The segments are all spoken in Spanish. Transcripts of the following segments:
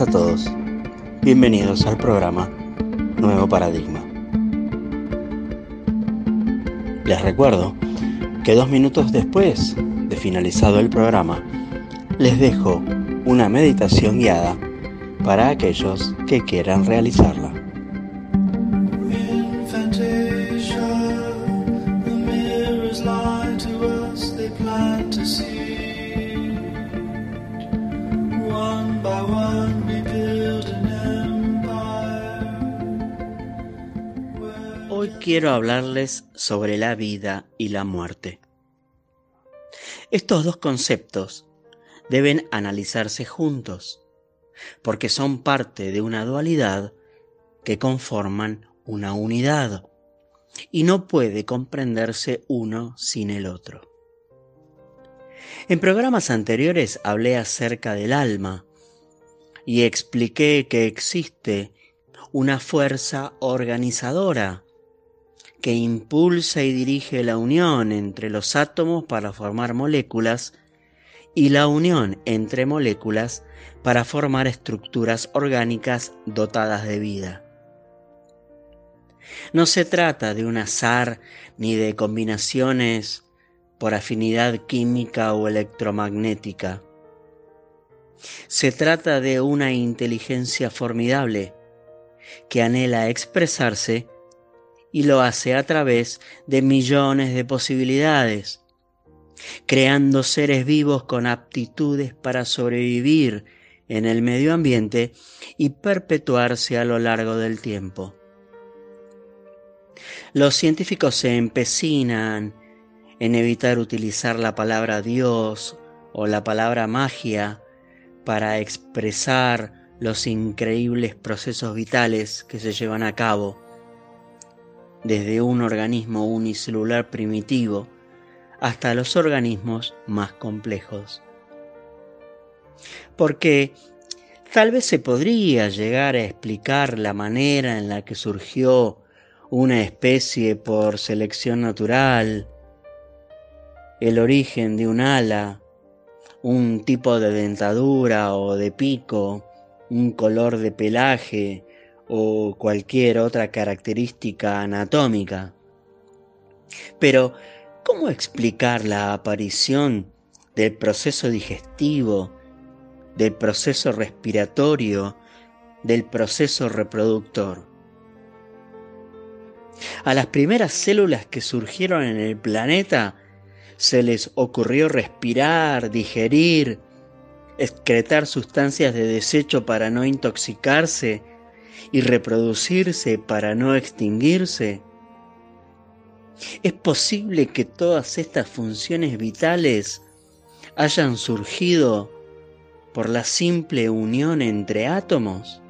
A todos. Bienvenidos al programa Nuevo Paradigma. Les recuerdo que dos minutos después de finalizado el programa, les dejo una meditación guiada para aquellos que quieran realizarla. Quiero hablarles sobre la vida y la muerte. Estos dos conceptos deben analizarse juntos, porque son parte de una dualidad que conforman una unidad, y no puede comprenderse uno sin el otro. En programas anteriores hablé acerca del alma y expliqué que existe una fuerza organizadora que impulsa y dirige la unión entre los átomos para formar moléculas y la unión entre moléculas para formar estructuras orgánicas dotadas de vida. No se trata de un azar ni de combinaciones por afinidad química o electromagnética. Se trata de una inteligencia formidable que anhela expresarse y lo hace a través de millones de posibilidades, creando seres vivos con aptitudes para sobrevivir en el medio ambiente y perpetuarse a lo largo del tiempo. Los científicos se empecinan en evitar utilizar la palabra Dios o la palabra magia para expresar los increíbles procesos vitales que se llevan a cabo desde un organismo unicelular primitivo hasta los organismos más complejos. Porque tal vez se podría llegar a explicar la manera en la que surgió una especie por selección natural, el origen de un ala, un tipo de dentadura o de pico, un color de pelaje, o cualquier otra característica anatómica. Pero, ¿cómo explicar la aparición del proceso digestivo, del proceso respiratorio, del proceso reproductor? A las primeras células que surgieron en el planeta se les ocurrió respirar, digerir, excretar sustancias de desecho para no intoxicarse y reproducirse para no extinguirse? ¿Es posible que todas estas funciones vitales hayan surgido por la simple unión entre átomos?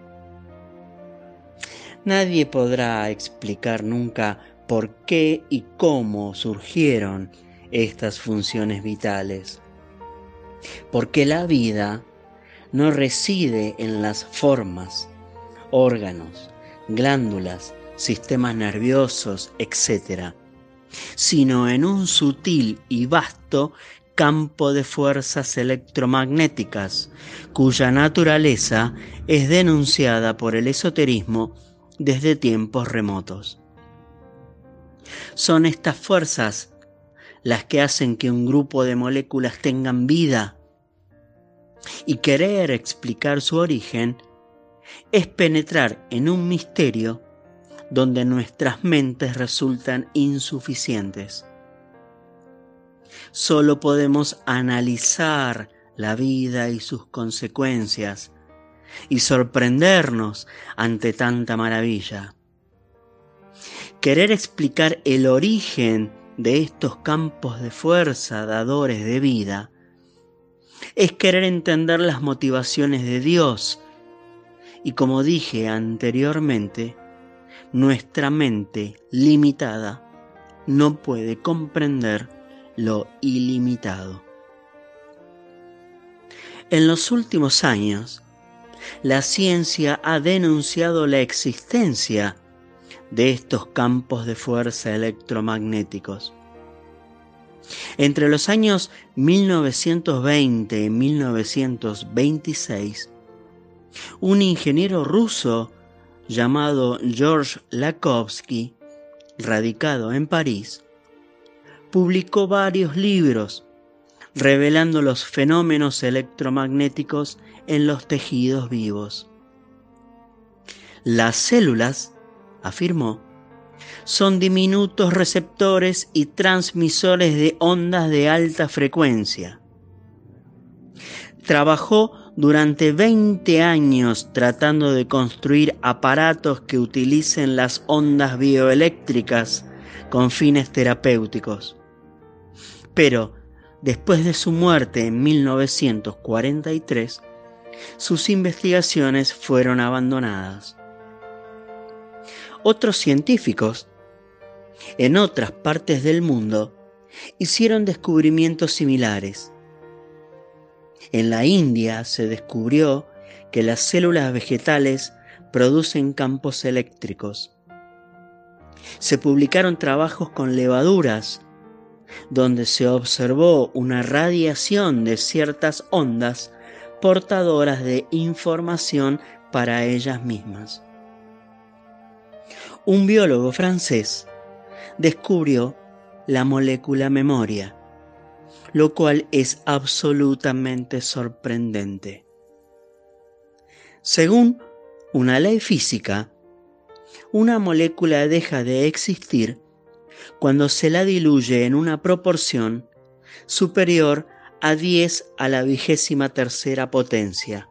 Nadie podrá explicar nunca por qué y cómo surgieron estas funciones vitales. Porque la vida no reside en las formas, órganos, glándulas, sistemas nerviosos, etc., sino en un sutil y vasto campo de fuerzas electromagnéticas, cuya naturaleza es denunciada por el esoterismo desde tiempos remotos. Son estas fuerzas las que hacen que un grupo de moléculas tengan vida y querer explicar su origen es penetrar en un misterio donde nuestras mentes resultan insuficientes. Solo podemos analizar la vida y sus consecuencias y sorprendernos ante tanta maravilla. Querer explicar el origen de estos campos de fuerza dadores de vida es querer entender las motivaciones de Dios y como dije anteriormente, nuestra mente limitada no puede comprender lo ilimitado. En los últimos años, la ciencia ha denunciado la existencia de estos campos de fuerza electromagnéticos. Entre los años 1920 y 1926, Un ingeniero ruso llamado George Lakowski, radicado en París, publicó varios libros revelando los fenómenos electromagnéticos en los tejidos vivos. Las células, afirmó, son diminutos receptores y transmisores de ondas de alta frecuencia. Trabajó durante 20 años tratando de construir aparatos que utilicen las ondas bioeléctricas con fines terapéuticos. Pero después de su muerte en 1943, sus investigaciones fueron abandonadas. Otros científicos en otras partes del mundo hicieron descubrimientos similares. En la India se descubrió que las células vegetales producen campos eléctricos. Se publicaron trabajos con levaduras donde se observó una radiación de ciertas ondas portadoras de información para ellas mismas. Un biólogo francés descubrió la molécula memoria, lo cual es absolutamente sorprendente. Según una ley física, una molécula deja de existir cuando se la diluye en una proporción superior a 10 a la vigésima tercera potencia.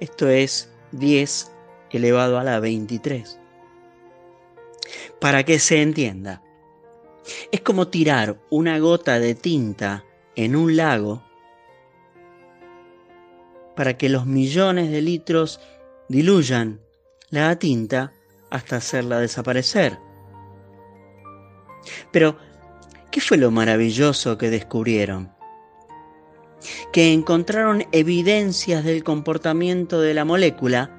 Esto es 10 elevado a la 23. Para que se entienda, es como tirar una gota de tinta en un lago para que los millones de litros diluyan la tinta hasta hacerla desaparecer. Pero, ¿qué fue lo maravilloso que descubrieron? Que encontraron evidencias del comportamiento de la molécula,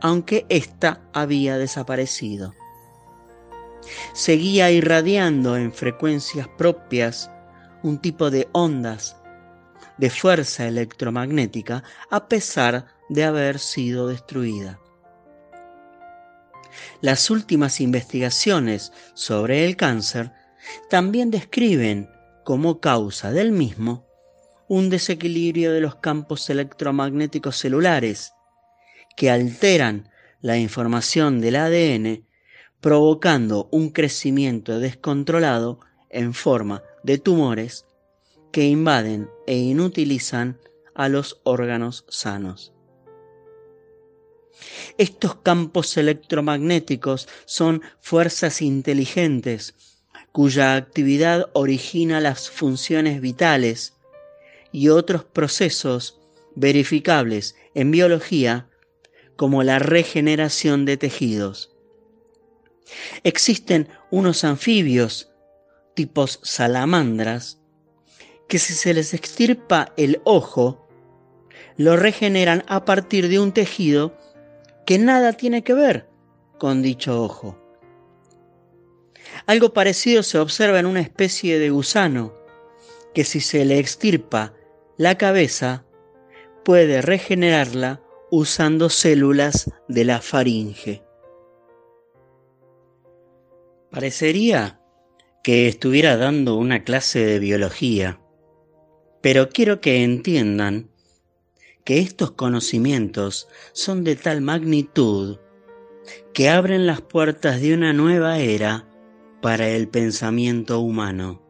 aunque ésta había desaparecido. Seguía irradiando en frecuencias propias un tipo de ondas de fuerza electromagnética a pesar de haber sido destruida. Las últimas investigaciones sobre el cáncer también describen como causa del mismo un desequilibrio de los campos electromagnéticos celulares que alteran la información del ADN provocando un crecimiento descontrolado en forma de tumores que invaden e inutilizan a los órganos sanos. Estos campos electromagnéticos son fuerzas inteligentes cuya actividad origina las funciones vitales y otros procesos verificables en biología como la regeneración de tejidos. Existen unos anfibios tipos salamandras que si se les extirpa el ojo, lo regeneran a partir de un tejido que nada tiene que ver con dicho ojo. Algo parecido se observa en una especie de gusano, que si se le extirpa la cabeza, puede regenerarla usando células de la faringe. Parecería que estuviera dando una clase de biología, pero quiero que entiendan que estos conocimientos son de tal magnitud que abren las puertas de una nueva era para el pensamiento humano.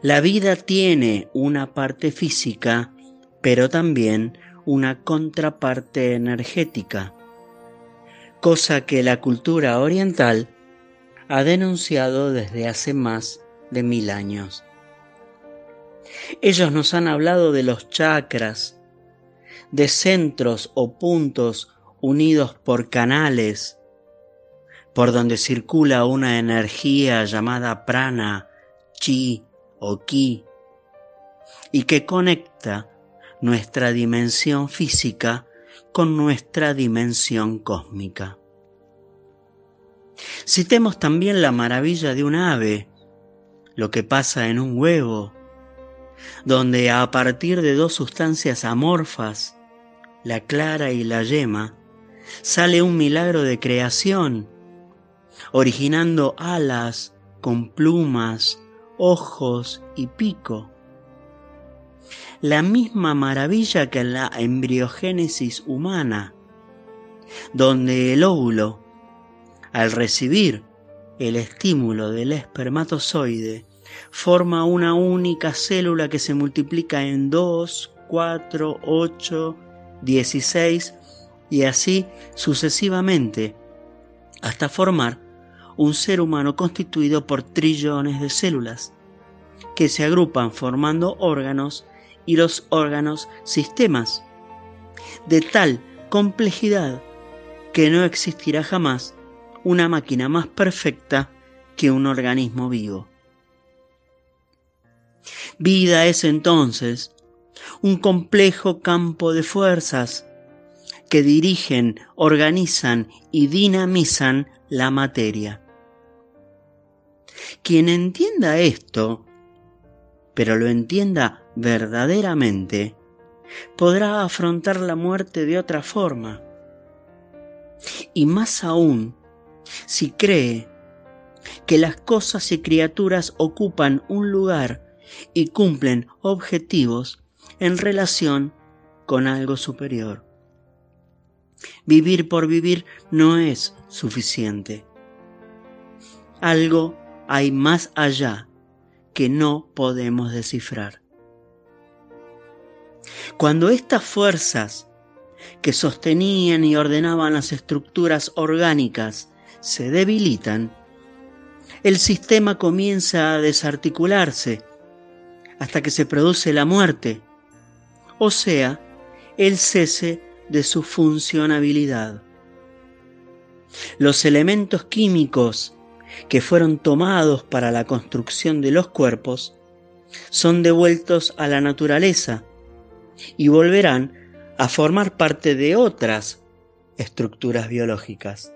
La vida tiene una parte física, pero también una contraparte energética, cosa que la cultura oriental ha denunciado desde hace más de mil años. Ellos nos han hablado de los chakras, de centros o puntos unidos por canales, por donde circula una energía llamada prana, chi o ki, y que conecta nuestra dimensión física con nuestra dimensión cósmica. Citemos también la maravilla de un ave, lo que pasa en un huevo, donde a partir de dos sustancias amorfas, la clara y la yema, sale un milagro de creación, originando alas con plumas, ojos y pico. La misma maravilla que en la embriogénesis humana, donde el óvulo, al recibir el estímulo del espermatozoide, forma una única célula que se multiplica en 2, 4, 8, 16 y así sucesivamente hasta formar un ser humano constituido por trillones de células que se agrupan formando órganos y los órganos sistemas de tal complejidad que no existirá jamás una máquina más perfecta que un organismo vivo. Vida es entonces un complejo campo de fuerzas que dirigen, organizan y dinamizan la materia. Quien entienda esto, pero lo entienda verdaderamente, podrá afrontar la muerte de otra forma. Y más aún, si cree que las cosas y criaturas ocupan un lugar y cumplen objetivos en relación con algo superior. Vivir por vivir no es suficiente. Algo hay más allá que no podemos descifrar. Cuando estas fuerzas que sostenían y ordenaban las estructuras orgánicas se debilitan, el sistema comienza a desarticularse hasta que se produce la muerte, o sea, el cese de su funcionabilidad. Los elementos químicos que fueron tomados para la construcción de los cuerpos son devueltos a la naturaleza y volverán a formar parte de otras estructuras biológicas.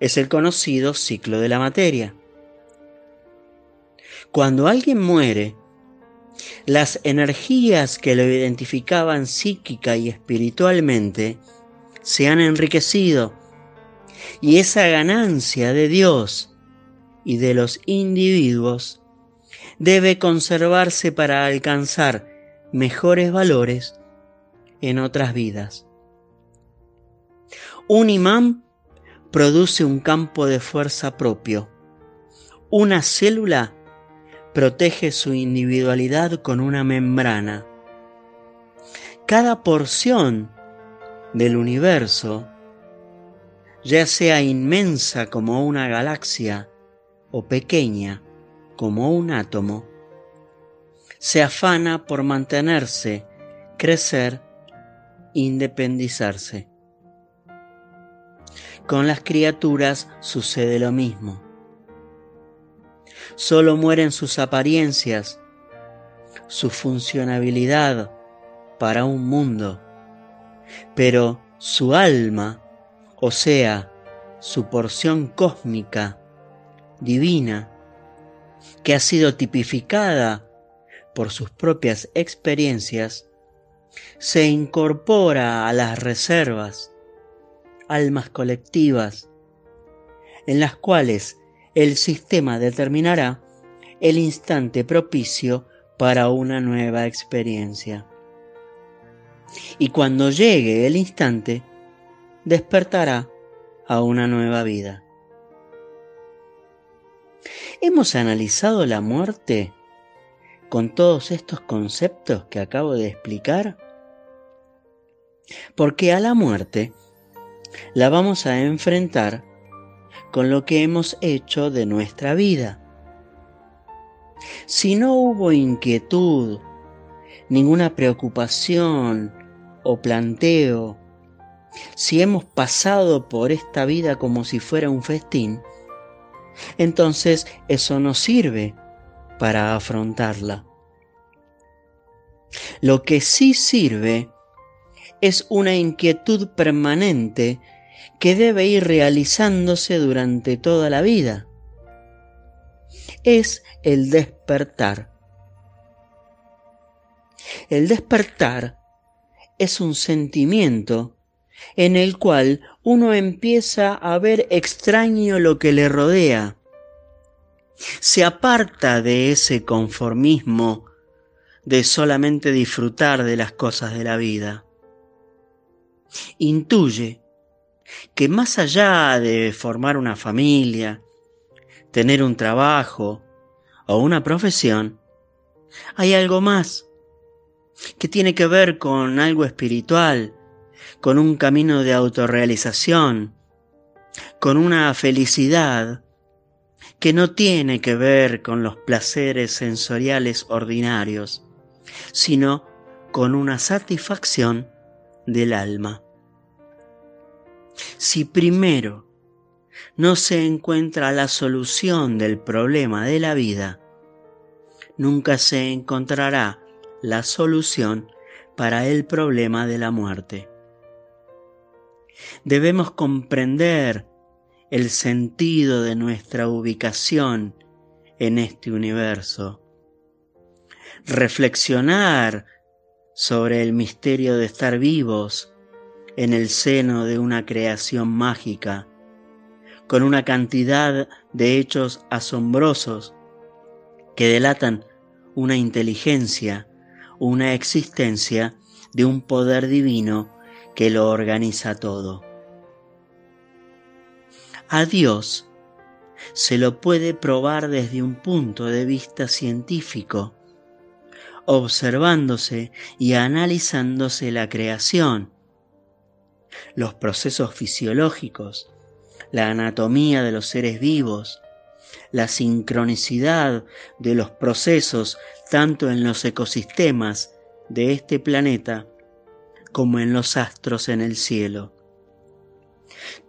Es el conocido ciclo de la materia. Cuando alguien muere, las energías que lo identificaban psíquica y espiritualmente se han enriquecido y esa ganancia de Dios y de los individuos debe conservarse para alcanzar mejores valores en otras vidas. Un imán produce un campo de fuerza propio. Una célula protege su individualidad con una membrana. Cada porción del universo, ya sea inmensa como una galaxia o pequeña como un átomo, se afana por mantenerse, crecer, independizarse. Con las criaturas sucede lo mismo. Solo mueren sus apariencias, su funcionabilidad para un mundo, pero su alma, o sea, su porción cósmica, divina, que ha sido tipificada por sus propias experiencias, se incorpora a las reservas, almas colectivas, en las cuales el sistema determinará el instante propicio para una nueva experiencia. Y cuando llegue el instante, despertará a una nueva vida. Hemos analizado la muerte con todos estos conceptos que acabo de explicar, porque a la muerte la vamos a enfrentar con lo que hemos hecho de nuestra vida. Si no hubo inquietud, ninguna preocupación o planteo, si hemos pasado por esta vida como si fuera un festín, entonces eso no sirve para afrontarla. Lo que sí sirve es una inquietud permanente que debe ir realizándose durante toda la vida. Es el despertar. El despertar es un sentimiento en el cual uno empieza a ver extraño lo que le rodea. Se aparta de ese conformismo de solamente disfrutar de las cosas de la vida. Intuye que más allá de formar una familia, tener un trabajo o una profesión, hay algo más que tiene que ver con algo espiritual, con un camino de autorrealización, con una felicidad que no tiene que ver con los placeres sensoriales ordinarios, sino con una satisfacción del alma. Si primero no se encuentra la solución del problema de la vida, nunca se encontrará la solución para el problema de la muerte. Debemos comprender el sentido de nuestra ubicación en este universo, reflexionar sobre el misterio de estar vivos en el seno de una creación mágica, con una cantidad de hechos asombrosos que delatan una inteligencia, una existencia de un poder divino que lo organiza todo. A Dios se lo puede probar desde un punto de vista científico, observándose y analizándose la creación, los procesos fisiológicos, la anatomía de los seres vivos, la sincronicidad de los procesos tanto en los ecosistemas de este planeta como en los astros en el cielo.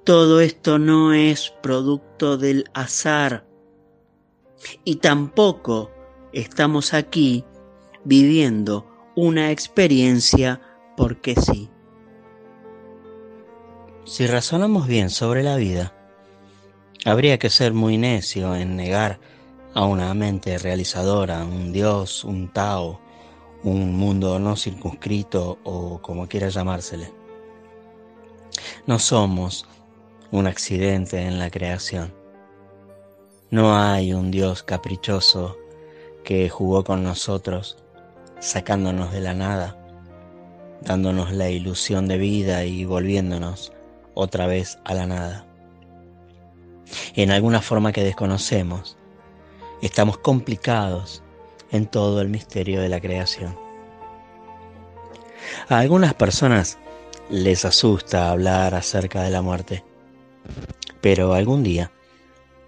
Todo esto no es producto del azar y tampoco estamos aquí viviendo una experiencia porque sí. Si razonamos bien sobre la vida, habría que ser muy necio en negar a una mente realizadora, un Dios, un Tao, un mundo no circunscrito o como quiera llamársele. No somos un accidente en la creación. No hay un Dios caprichoso que jugó con nosotros, sacándonos de la nada, dándonos la ilusión de vida y volviéndonos otra vez a la nada. En alguna forma que desconocemos, estamos complicados en todo el misterio de la creación. A algunas personas les asusta hablar acerca de la muerte, pero algún día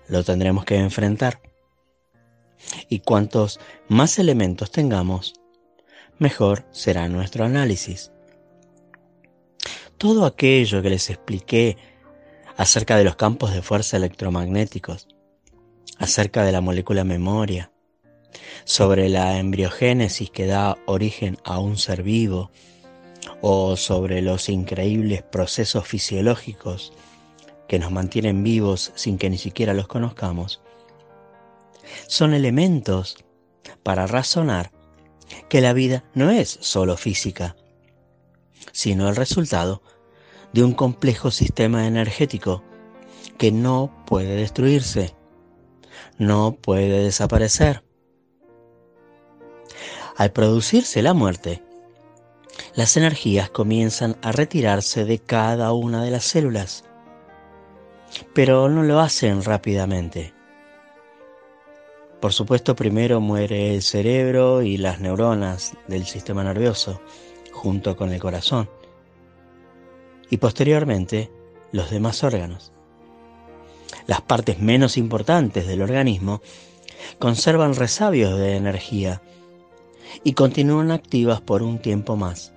lo tendremos que enfrentar. Y cuantos más elementos tengamos, mejor será nuestro análisis. Todo aquello que les expliqué acerca de los campos de fuerza electromagnéticos, acerca de la molécula memoria, sobre la embriogénesis que da origen a un ser vivo, o sobre los increíbles procesos fisiológicos que nos mantienen vivos sin que ni siquiera los conozcamos, son elementos para razonar que la vida no es solo física, sino el resultado de un complejo sistema energético que no puede destruirse, no puede desaparecer. Al producirse la muerte, las energías comienzan a retirarse de cada una de las células, pero no lo hacen rápidamente. Por supuesto, primero muere el cerebro y las neuronas del sistema nervioso, junto con el corazón, y posteriormente los demás órganos. Las partes menos importantes del organismo conservan resabios de energía y continúan activas por un tiempo más.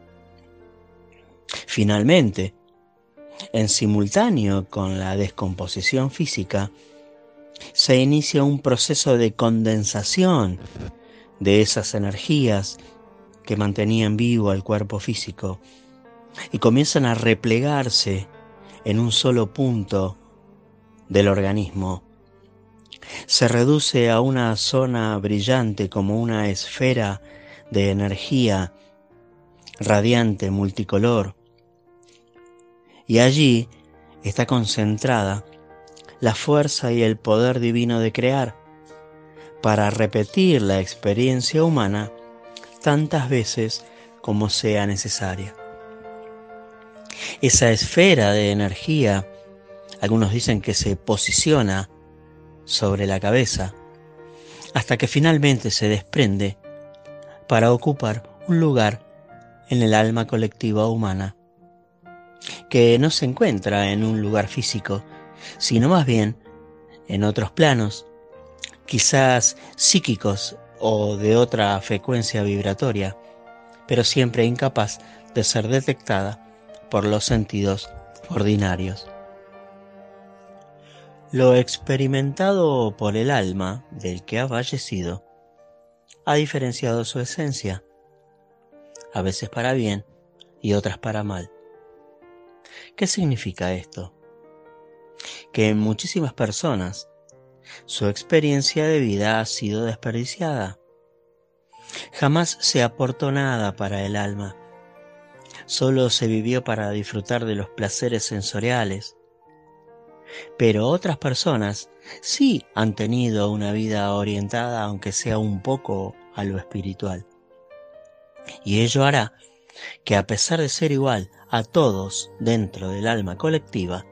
Finalmente, en simultáneo con la descomposición física, se inicia un proceso de condensación de esas energías que mantenían vivo al cuerpo físico y comienzan a replegarse en un solo punto del organismo. Se reduce a una zona brillante como una esfera de energía radiante, multicolor. Y allí está concentrada la fuerza y el poder divino de crear para repetir la experiencia humana tantas veces como sea necesaria. Esa esfera de energía, algunos dicen que se posiciona sobre la cabeza, hasta que finalmente se desprende para ocupar un lugar en el alma colectiva humana, que no se encuentra en un lugar físico, sino más bien en otros planos, quizás psíquicos o de otra frecuencia vibratoria, pero siempre incapaz de ser detectada por los sentidos ordinarios. Lo experimentado por el alma del que ha fallecido ha diferenciado su esencia, a veces para bien y otras para mal. ¿Qué significa esto? Que en muchísimas personas su experiencia de vida ha sido desperdiciada. Jamás se aportó nada para el alma. Solo se vivió para disfrutar de los placeres sensoriales. Pero otras personas sí han tenido una vida orientada, aunque sea un poco, a lo espiritual. Y ello hará que a pesar de ser igual a todos dentro del alma colectiva,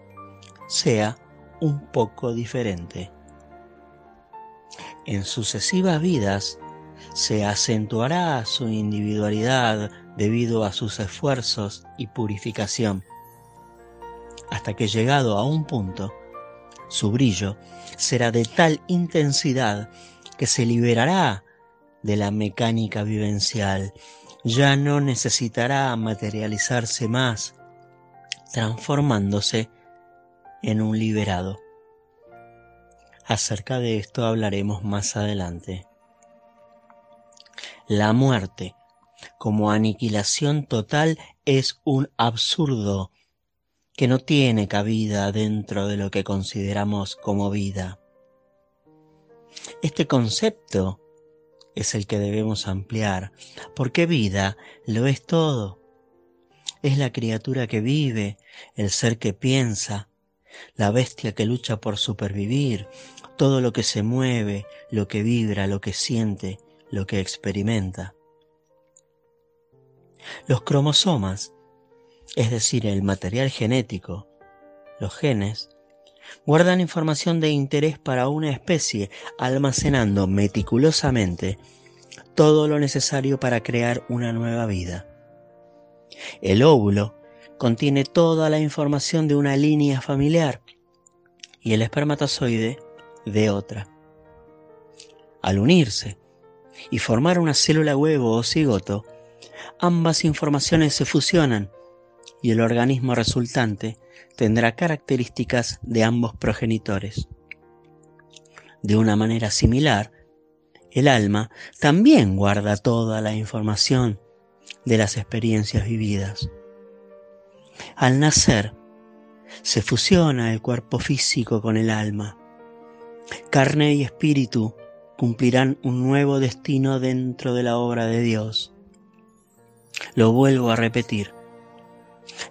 sea un poco diferente. En sucesivas vidas se acentuará su individualidad debido a sus esfuerzos y purificación, hasta que llegado a un punto, su brillo será de tal intensidad que se liberará de la mecánica vivencial, ya no necesitará materializarse más, transformándose en un liberado. Acerca de esto hablaremos más adelante. La muerte como aniquilación total es un absurdo que no tiene cabida dentro de lo que consideramos como vida. Este concepto es el que debemos ampliar, porque vida lo es todo. Es la criatura que vive, el ser que piensa, la bestia que lucha por supervivir, todo lo que se mueve, lo que vibra, lo que siente, lo que experimenta. Los cromosomas, es decir, el material genético, los genes, guardan información de interés para una especie, almacenando meticulosamente todo lo necesario para crear una nueva vida. El óvulo contiene toda la información de una línea familiar y el espermatozoide de otra. Al unirse y formar una célula huevo o cigoto, ambas informaciones se fusionan y el organismo resultante tendrá características de ambos progenitores. De una manera similar, el alma también guarda toda la información de las experiencias vividas. Al nacer, se fusiona el cuerpo físico con el alma. Carne y espíritu cumplirán un nuevo destino dentro de la obra de Dios. Lo vuelvo a repetir.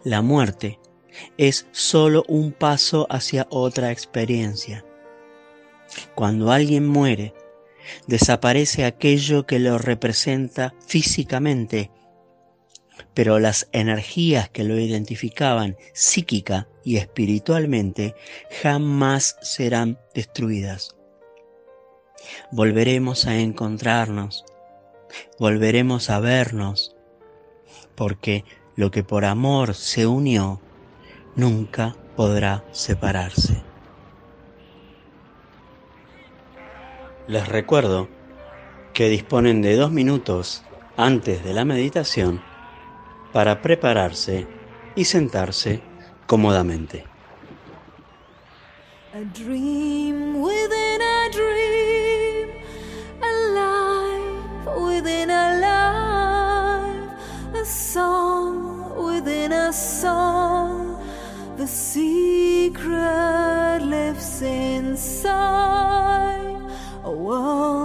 La muerte es solo un paso hacia otra experiencia. Cuando alguien muere, desaparece aquello que lo representa físicamente, pero las energías que lo identificaban psíquica y espiritualmente jamás serán destruidas. Volveremos a encontrarnos, volveremos a vernos, porque lo que por amor se unió nunca podrá separarse. Les recuerdo que disponen de dos minutos antes de la meditación para prepararse y sentarse cómodamente. A dream within a dream, a within a life, a song within a song. The secret lives inside a world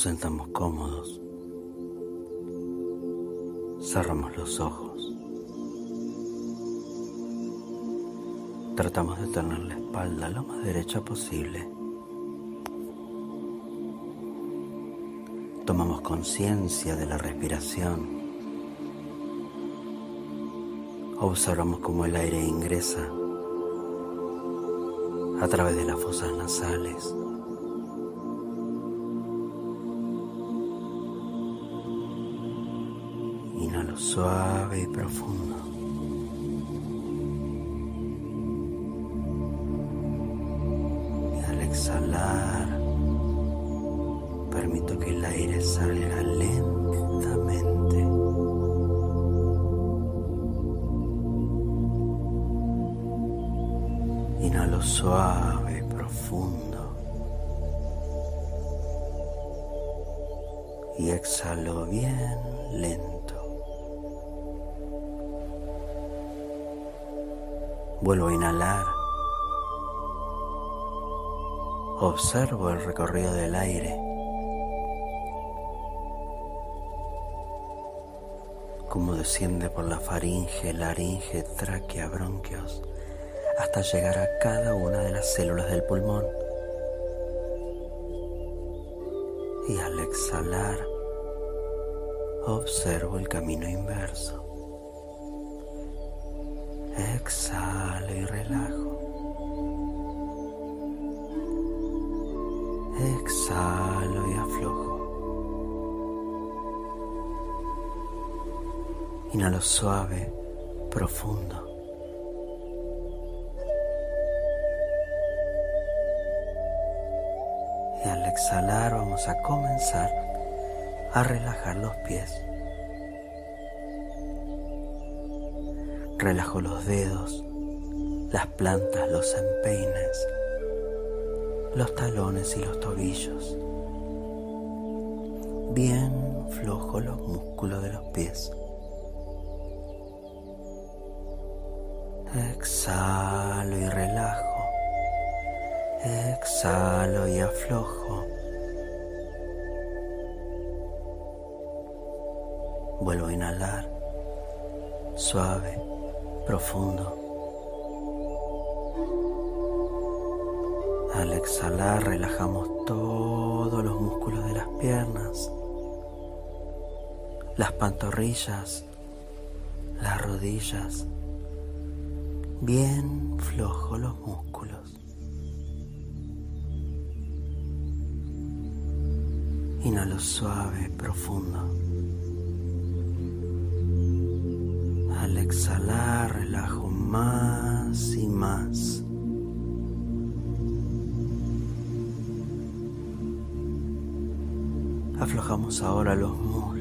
Sentamos cómodos. Cerramos los ojos. Tratamos de tener la espalda lo más derecha posible. Tomamos conciencia de la respiración. Observamos cómo el aire ingresa a través de las fosas nasales suave y profundo. Y al exhalar, permito que el aire salga lentamente. Inhalo suave y profundo. Y exhalo bien lento. Vuelvo a inhalar. Observo el recorrido del aire. Cómo desciende por la faringe, laringe, tráquea, bronquios, hasta llegar a cada una de las células del pulmón. Y al exhalar, observo el camino inverso. Exhalo y relajo. Exhalo y aflojo. Inhalo suave, profundo. Y al exhalar vamos a comenzar a relajar los pies. Relajo los dedos, las plantas, los empeines, los talones y los tobillos. Bien flojo los músculos de los pies. Exhalo y relajo. Exhalo y aflojo. Vuelvo a inhalar. Suave profundo. Al exhalar relajamos todos los músculos de las piernas, las pantorrillas, las rodillas, bien flojos los músculos. Inhalo suave, profundo. Exhalar, relajo más y más. Aflojamos ahora los muslos.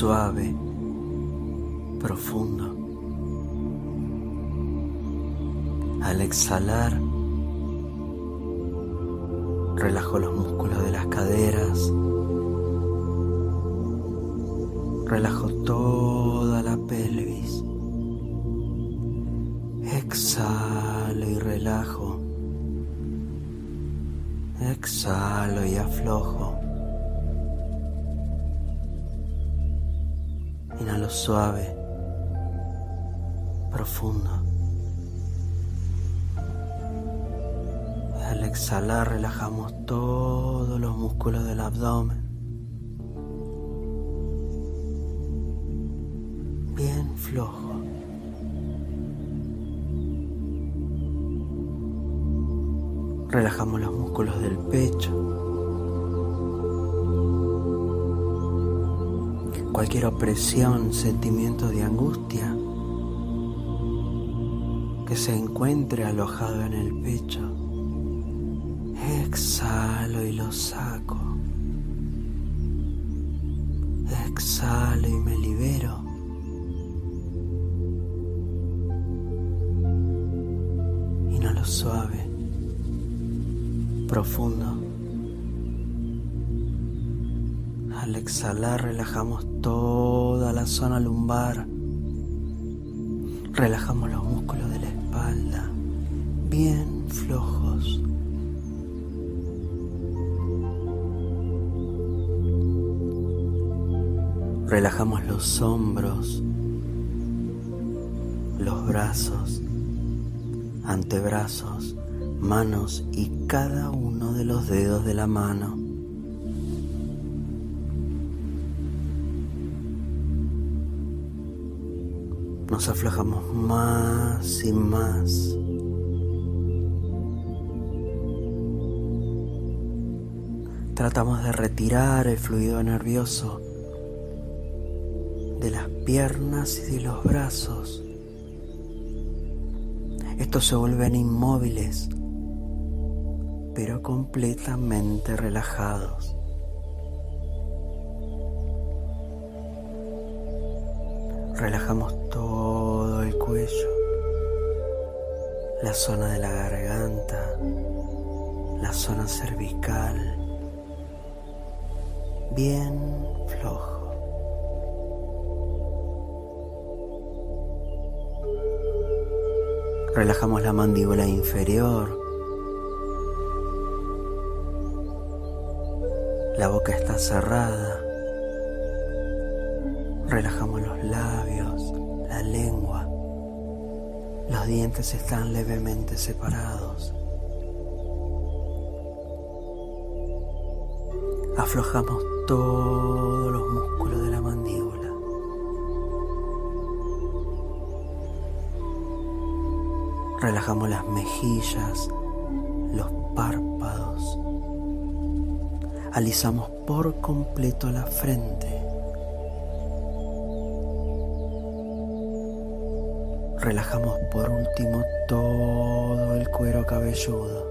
Suave, profundo. Al exhalar, relajo los músculos de las caderas, relajo suave, profundo. Al exhalar relajamos todos los músculos del abdomen. Bien flojo. Relajamos los músculos del pecho. Cualquier opresión, sentimiento de angustia que se encuentre alojado en el pecho, exhalo y lo saco. Exhalo y me libero. Inhalo suave profundo. Exhalar relajamos toda la zona lumbar. Relajamos los músculos de la espalda, bien flojos. Relajamos los hombros, los brazos, antebrazos, manos y cada uno de los dedos de la mano. Nos aflojamos más y más. Tratamos de retirar el fluido nervioso de las piernas y de los brazos. Estos se vuelven inmóviles pero completamente relajados. Relajamos todo cuello, la zona de la garganta, la zona cervical, bien flojo. Relajamos la mandíbula inferior, La boca está cerrada. Relajamos los labios, dientes están levemente separados. Aflojamos todos los músculos de la mandíbula. Relajamos las mejillas, los párpados, alisamos por completo la frente. Relajamos por último todo el cuero cabelludo.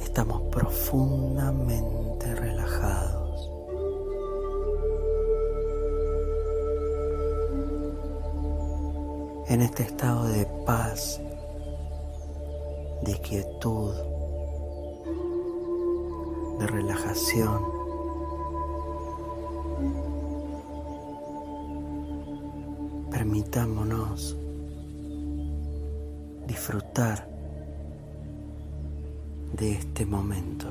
Estamos profundamente relajados. en este estado de paz, de quietud, de relajación. Permitámonos disfrutar de este momento.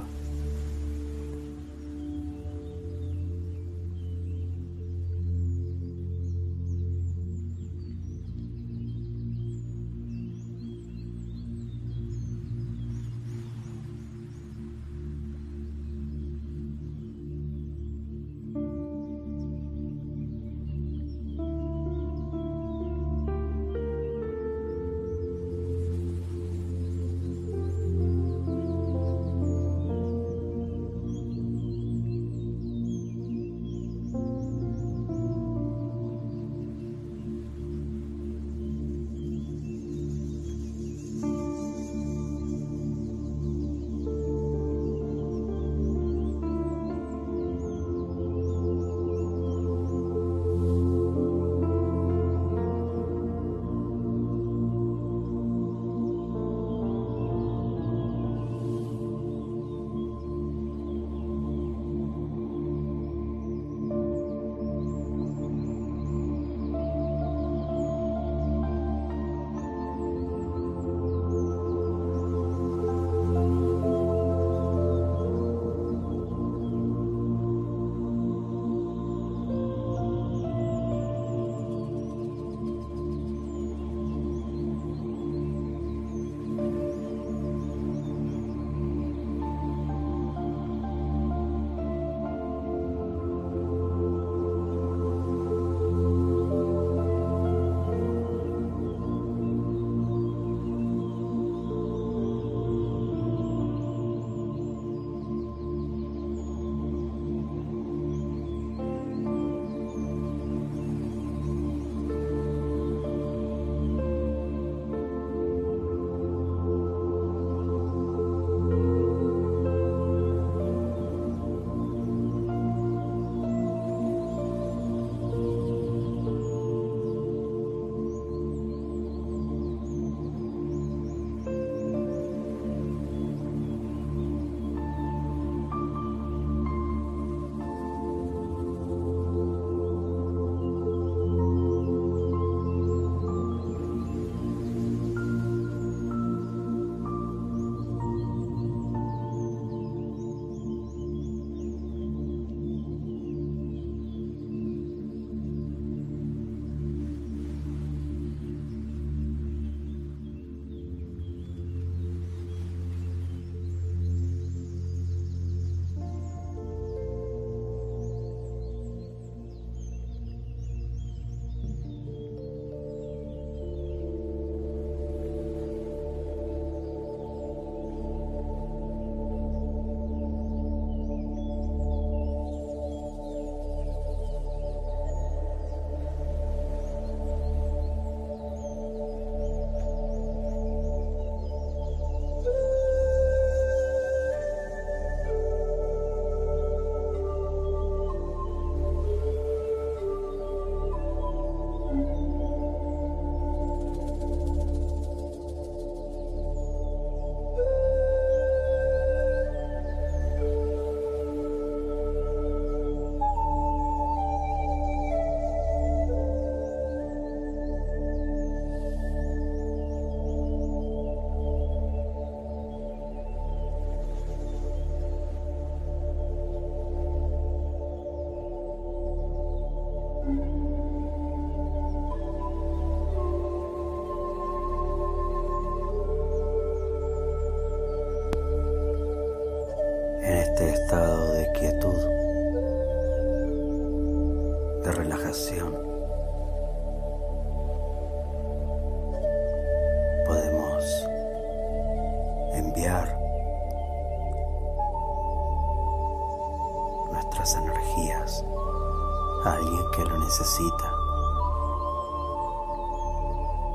Necesita,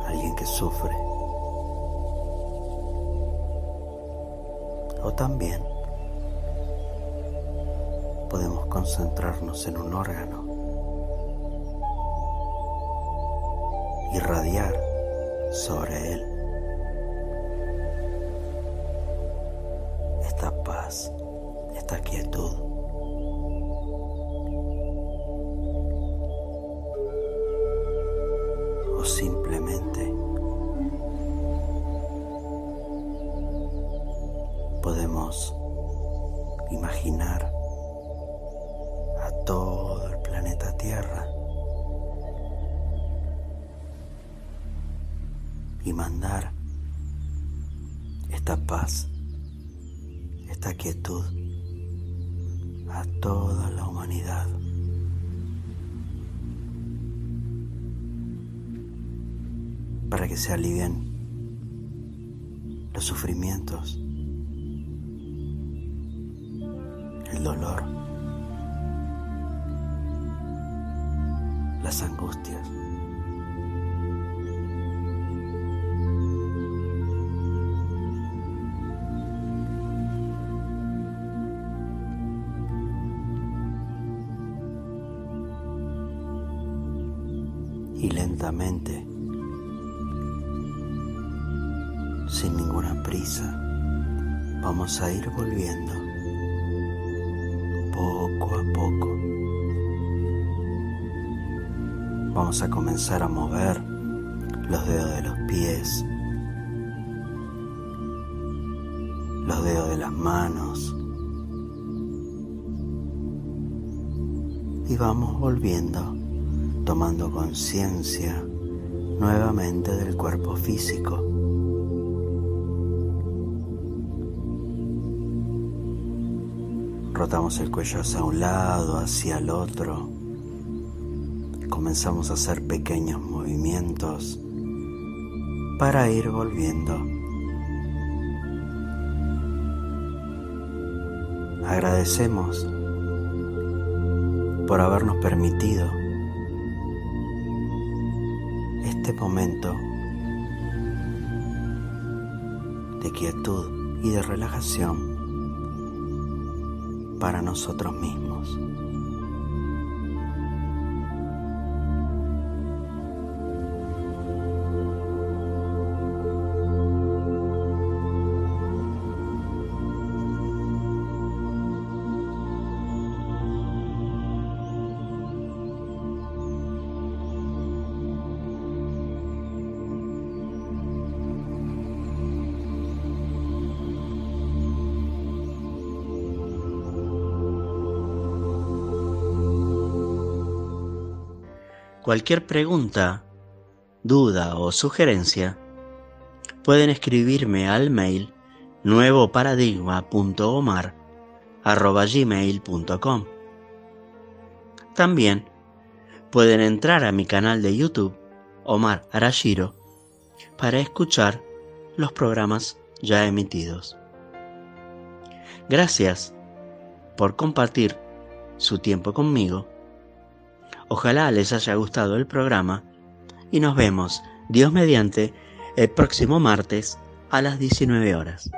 alguien que sufre. O también podemos concentrarnos en un órgano, irradiar sobre él el dolor, las angustias. y lentamente, sin ninguna prisa, vamos a ir volviendo Vamos a comenzar a mover los dedos de los pies, los dedos de las manos y vamos volviendo tomando conciencia nuevamente del cuerpo físico. Rotamos el cuello hacia un lado, hacia el otro. Comenzamos a hacer pequeños movimientos para ir volviendo. Agradecemos por habernos permitido este momento de quietud y de relajación para nosotros mismos. Cualquier pregunta, duda o sugerencia, pueden escribirme al mail nuevoparadigma.omar.gmail.com También pueden entrar a mi canal de YouTube, Omar Arashiro, para escuchar los programas ya emitidos. Gracias por compartir su tiempo conmigo Ojalá les haya gustado el programa y nos vemos, Dios mediante, el próximo martes a las 19 horas.